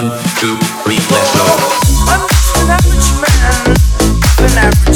One, two, three, let's go. I'm just an average man, an average.